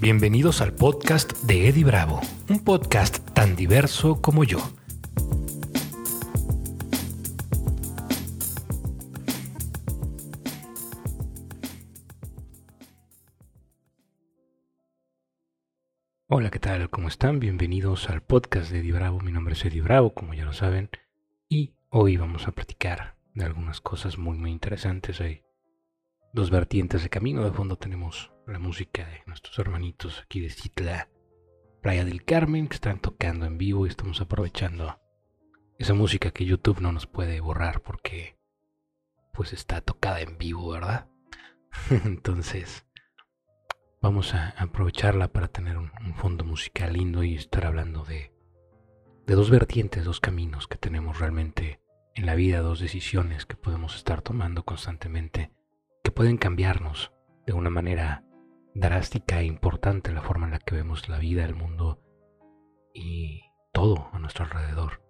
Bienvenidos al podcast de Eddie Bravo, un podcast tan diverso como yo. Hola, ¿qué tal? ¿Cómo están? Bienvenidos al podcast de Eddie Bravo. Mi nombre es Eddie Bravo, como ya lo saben, y hoy vamos a platicar de algunas cosas muy, muy interesantes. Hay dos vertientes de camino. De fondo tenemos la música de nuestros hermanitos aquí de Citla, Playa del Carmen, que están tocando en vivo y estamos aprovechando esa música que YouTube no nos puede borrar porque pues está tocada en vivo, ¿verdad? Entonces vamos a aprovecharla para tener un, un, fondo musical lindo y estar hablando de, de dos vertientes, dos caminos que tenemos realmente en la vida, dos decisiones que podemos estar tomando constantemente que pueden cambiarnos de una manera drástica e importante la forma en la que vemos la vida, el mundo y todo a nuestro alrededor.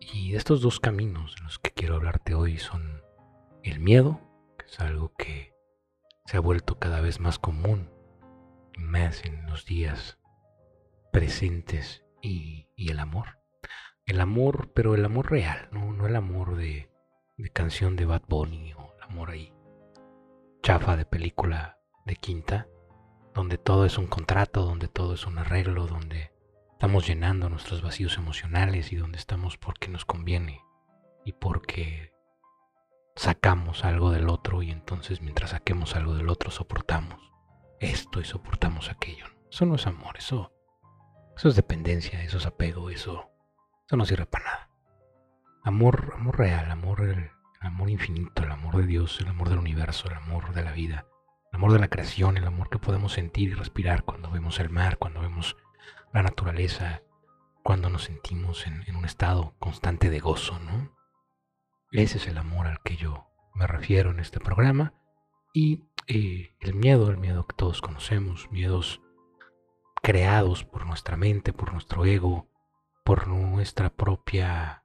Y estos dos caminos de los que quiero hablarte hoy son el miedo, que es algo que se ha vuelto cada vez más común, más en los días presentes, y, y el amor. El amor, pero el amor real, no, no el amor de, de canción de Bad Bunny o el amor ahí chafa de película de quinta, donde todo es un contrato, donde todo es un arreglo, donde estamos llenando nuestros vacíos emocionales y donde estamos porque nos conviene y porque sacamos algo del otro y entonces mientras saquemos algo del otro soportamos esto y soportamos aquello. Eso no es amor, eso, eso es dependencia, eso es apego, eso, eso no sirve para nada. Amor, amor real, amor, el, el amor infinito, el amor de Dios, el amor del universo, el amor de la vida, el amor de la creación, el amor que podemos sentir y respirar cuando vemos el mar, cuando vemos la naturaleza, cuando nos sentimos en, un estado constante de gozo, ¿no? Ese es el amor al que yo me refiero en este programa. Y eh, el miedo, el miedo que todos conocemos, miedos creados por nuestra mente, por nuestro ego, por nuestra propia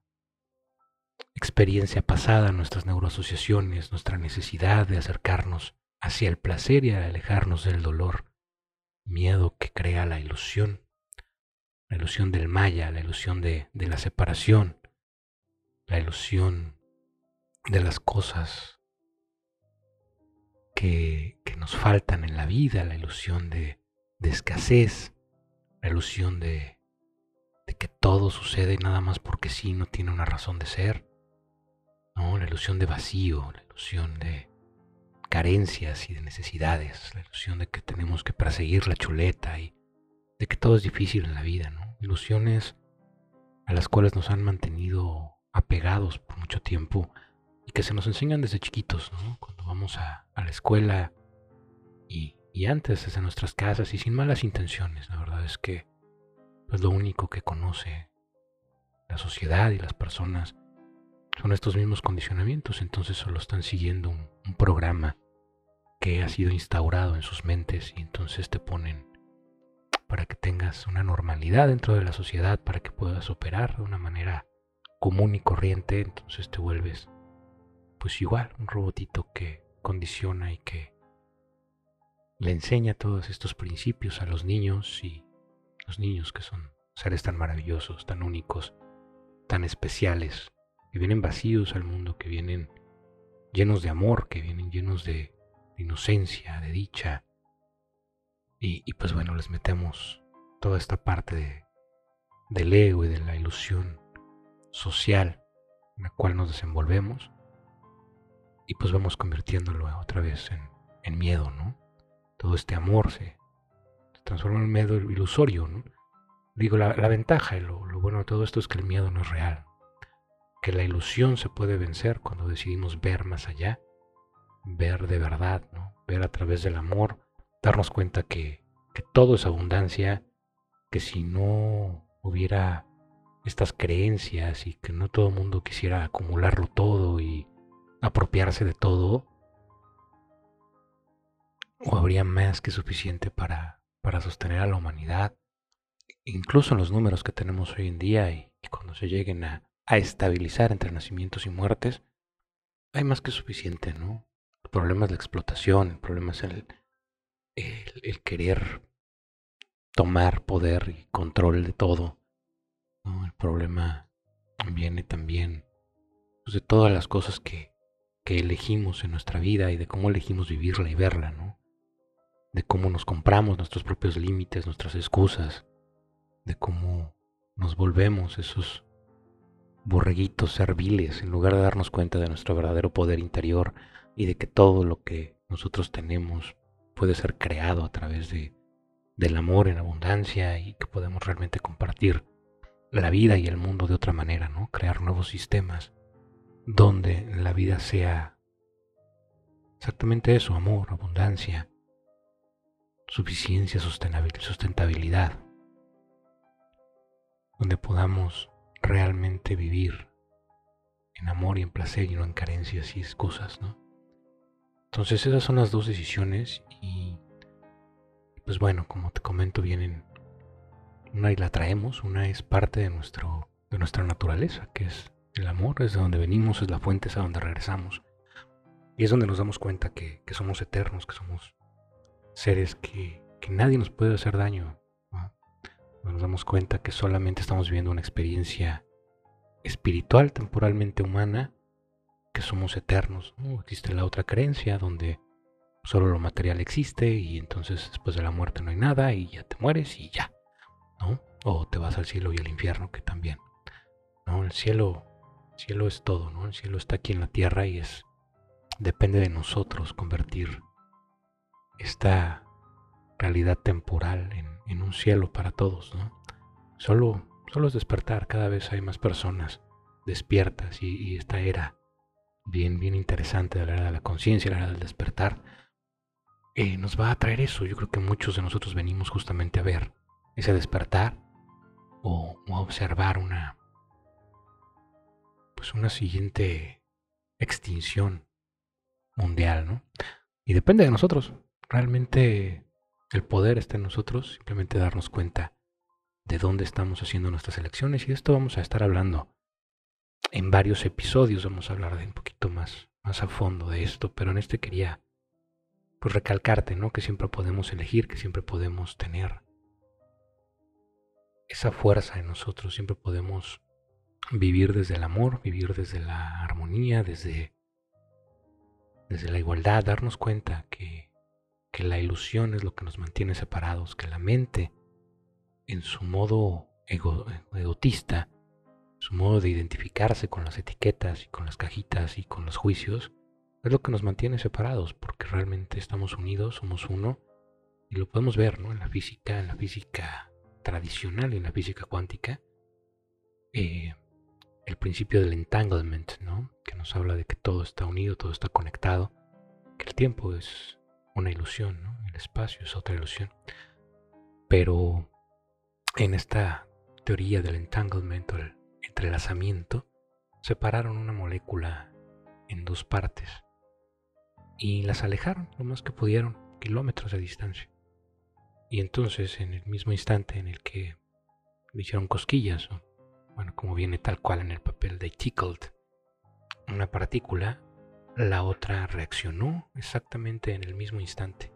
experiencia pasada, nuestras neuroasociaciones, nuestra necesidad de acercarnos hacia el placer y alejarnos del dolor, miedo que crea la ilusión, la ilusión del maya, la ilusión de, la separación, la ilusión de las cosas que, nos faltan en la vida, la ilusión de, escasez, la ilusión de, que todo sucede nada más porque sí, no tiene una razón de ser. ¿no? La ilusión de vacío, la ilusión de carencias y de necesidades, la ilusión de que tenemos que perseguir la chuleta y de que todo es difícil en la vida, ¿no? Ilusiones a las cuales nos han mantenido apegados por mucho tiempo y que se nos enseñan desde chiquitos, ¿no? Cuando vamos a, a la escuela y, y, antes desde nuestras casas y sin malas intenciones, la verdad es que es lo único que conoce la sociedad y las personas. Son estos mismos condicionamientos, entonces solo están siguiendo un, un, programa que ha sido instaurado en sus mentes y entonces te ponen para que tengas una normalidad dentro de la sociedad, para que puedas operar de una manera común y corriente, entonces te vuelves pues igual un robotito que condiciona y que le enseña todos estos principios a los niños y los niños que son seres tan maravillosos, tan únicos, tan especiales, que vienen vacíos al mundo, que vienen llenos de amor, que vienen llenos de, inocencia, de dicha. Y, pues bueno, les metemos toda esta parte de, del ego y de la ilusión social en la cual nos desenvolvemos. Y pues vamos convirtiéndolo otra vez en, en miedo, ¿no? Todo este amor se, transforma en miedo ilusorio. Digo, la, ventaja y lo, bueno de todo esto es que el miedo no es real que la ilusión se puede vencer cuando decidimos ver más allá, ver de verdad, ver a través del amor, darnos cuenta que, que todo es abundancia, que si no hubiera estas creencias y que no todo el mundo quisiera acumularlo todo y apropiarse de todo, o habría más que suficiente para, para sostener a la humanidad, incluso en los números que tenemos hoy en día y, cuando se lleguen a, a estabilizar entre nacimientos y muertes, hay más que suficiente, ¿no? El problema es la explotación, el problema es el, el, querer tomar poder y control de todo. El problema viene también pues, de todas las cosas que, que elegimos en nuestra vida y de cómo elegimos vivirla y verla, ¿no? De cómo nos compramos nuestros propios límites, nuestras excusas, de cómo nos volvemos esos borreguitos serviles en lugar de darnos cuenta de nuestro verdadero poder interior y de que todo lo que nosotros tenemos puede ser creado a través de, del amor en abundancia y que podemos realmente compartir la vida y el mundo de otra manera, ¿no? Crear nuevos sistemas donde la vida sea exactamente eso, amor, abundancia, suficiencia, sustentabilidad, donde podamos realmente vivir en amor y en placer y no en carencias y excusas, ¿no? Entonces esas son las dos decisiones y pues bueno, como te comento, vienen una y la traemos, una es parte de nuestro de nuestra naturaleza, que es el amor, es de donde venimos, es la fuente, es a donde regresamos. Y es donde nos damos cuenta que, somos eternos, que somos seres que, que nadie nos puede hacer daño, nos damos cuenta que solamente estamos viviendo una experiencia espiritual, temporalmente humana, que somos eternos. ¿no? Existe la otra creencia donde solo lo material existe y entonces después de la muerte no hay nada y ya te mueres y ya, ¿no? O te vas al cielo y al infierno que también, ¿no? El cielo, cielo es todo, ¿no? El cielo está aquí en la tierra y es depende de nosotros convertir esta realidad temporal en un cielo para todos, ¿no? Solo, solo es despertar, cada vez hay más personas despiertas y, esta era bien, bien interesante de la era de la conciencia, la era del despertar, eh, nos va a traer eso. Yo creo que muchos de nosotros venimos justamente a ver ese despertar o, a observar una, pues una siguiente extinción mundial, ¿no? Y depende de nosotros. Realmente el poder está en nosotros, simplemente darnos cuenta de dónde estamos haciendo nuestras elecciones y de esto vamos a estar hablando en varios episodios, vamos a hablar de un poquito más, más a fondo de esto, pero en este quería pues recalcarte, ¿no? Que siempre podemos elegir, que siempre podemos tener esa fuerza en nosotros, siempre podemos vivir desde el amor, vivir desde la armonía, desde, desde la igualdad, darnos cuenta que que la ilusión es lo que nos mantiene separados, que la mente, en su modo egotista, su modo de identificarse con las etiquetas y con las cajitas y con los juicios, es lo que nos mantiene separados, porque realmente estamos unidos, somos uno, y lo podemos ver ¿no? en la física, en la física tradicional y en la física cuántica. Eh, el principio del entanglement, ¿no? que nos habla de que todo está unido, todo está conectado, que el tiempo es una ilusión. El espacio es otra ilusión. Pero en esta teoría del entanglement o el entrelazamiento, separaron una molécula en dos partes y las alejaron lo más que pudieron, kilómetros de distancia. Y entonces, en el mismo instante en el que le hicieron cosquillas, o, bueno, como viene tal cual en el papel de tickled, una partícula la otra reaccionó exactamente en el mismo instante.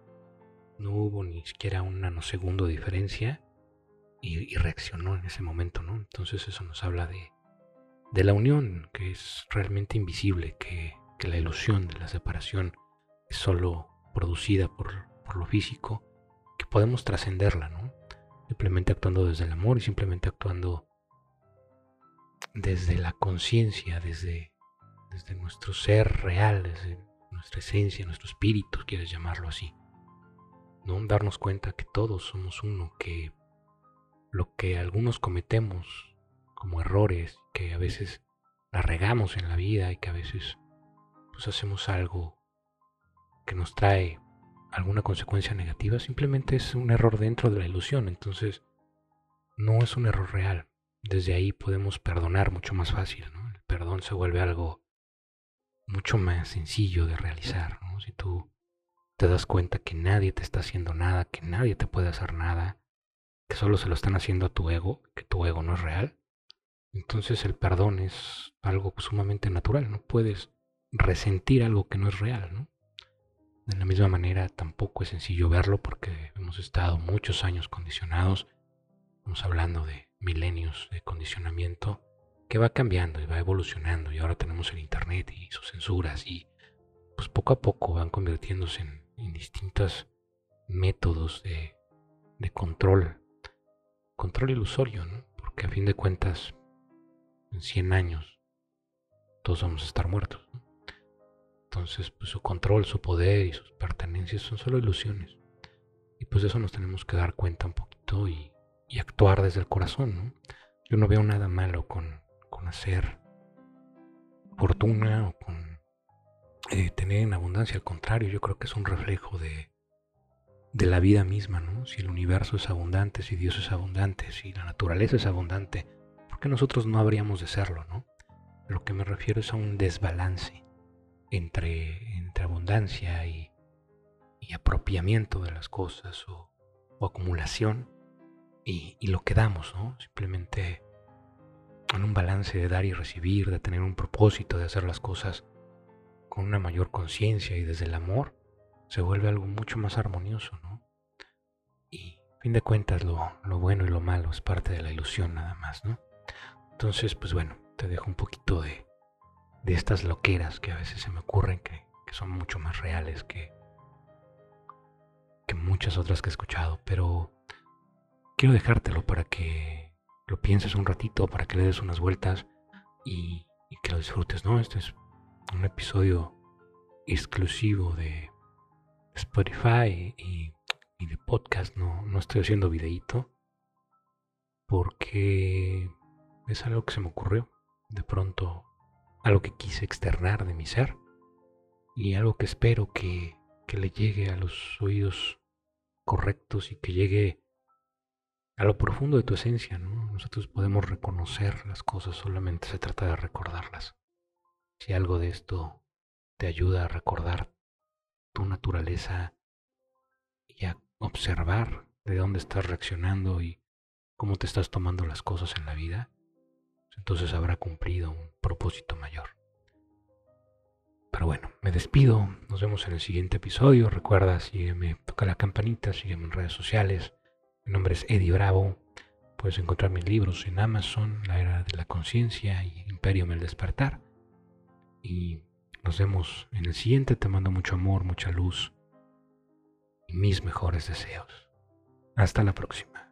No hubo ni siquiera un nanosegundo de diferencia y, reaccionó en ese momento, ¿no? Entonces eso nos habla de, de la unión, que es realmente invisible, que, que, la ilusión de la separación es solo producida por, por lo físico, que podemos trascenderla, ¿no? Simplemente actuando desde el amor y simplemente actuando desde la conciencia, desde desde nuestro ser real, desde nuestra esencia, nuestro espíritu, quieres llamarlo así. ¿no? Darnos cuenta que todos somos uno, que lo que algunos cometemos como errores, que a veces la regamos en la vida y que a veces pues hacemos algo que nos trae alguna consecuencia negativa, simplemente es un error dentro de la ilusión, entonces no es un error real. Desde ahí podemos perdonar mucho más fácil, ¿no? El perdón se vuelve algo mucho más sencillo de realizar. ¿no? Si tú te das cuenta que nadie te está haciendo nada, que nadie te puede hacer nada, que solo se lo están haciendo a tu ego, que tu ego no es real, entonces el perdón es algo sumamente natural. No puedes resentir algo que no es real. ¿no? De la misma manera, tampoco es sencillo verlo porque hemos estado muchos años condicionados. Estamos hablando de milenios de condicionamiento que va cambiando y va evolucionando y ahora tenemos el Internet y sus censuras y pues poco a poco van convirtiéndose en, distintos métodos de, control, control ilusorio, ¿no? porque a fin de cuentas en 100 años todos vamos a estar muertos. Entonces pues, su control, su poder y sus pertenencias son solo ilusiones. Y pues eso nos tenemos que dar cuenta un poquito y actuar desde el corazón. ¿no? Yo no veo nada malo con con hacer fortuna o con eh, tener en abundancia. Al contrario, yo creo que es un reflejo de, de la vida misma, ¿no? Si el universo es abundante, si Dios es abundante, si la naturaleza es abundante, ¿por qué nosotros no habríamos de serlo, no? Lo que me refiero es a un desbalance entre, entre abundancia y, y apropiamiento de las cosas o, acumulación y, y, lo que damos, ¿no? Simplemente en un balance de dar y recibir, de tener un propósito, de hacer las cosas con una mayor conciencia y desde el amor, se vuelve algo mucho más armonioso, ¿no? Y a fin de cuentas lo, bueno y lo malo es parte de la ilusión nada más, ¿no? Entonces, pues bueno, te dejo un poquito de, de estas loqueras que a veces se me ocurren que, que son mucho más reales que, que muchas otras que he escuchado, pero quiero dejártelo para que lo pienses un ratito, para que le des unas vueltas y, que lo disfrutes, ¿no? Este es un episodio exclusivo de Spotify y, de podcast, no, no estoy haciendo videíto porque es algo que se me ocurrió de pronto, algo que quise externar de mi ser y algo que espero que, que le llegue a los oídos correctos y que llegue a lo profundo de tu esencia, ¿no? Nosotros podemos reconocer las cosas, solamente se trata de recordarlas. Si algo de esto te ayuda a recordar tu naturaleza y a observar de dónde estás reaccionando y cómo te estás tomando las cosas en la vida, entonces habrá cumplido un propósito mayor. Pero bueno, me despido, nos vemos en el siguiente episodio, recuerda, sígueme, toca la campanita, sígueme en redes sociales, mi nombre es Eddie Bravo. Puedes encontrar mis libros en Amazon, La Era de la Conciencia y Imperium el Despertar. Y nos vemos en el siguiente. Te mando mucho amor, mucha luz y mis mejores deseos. Hasta la próxima.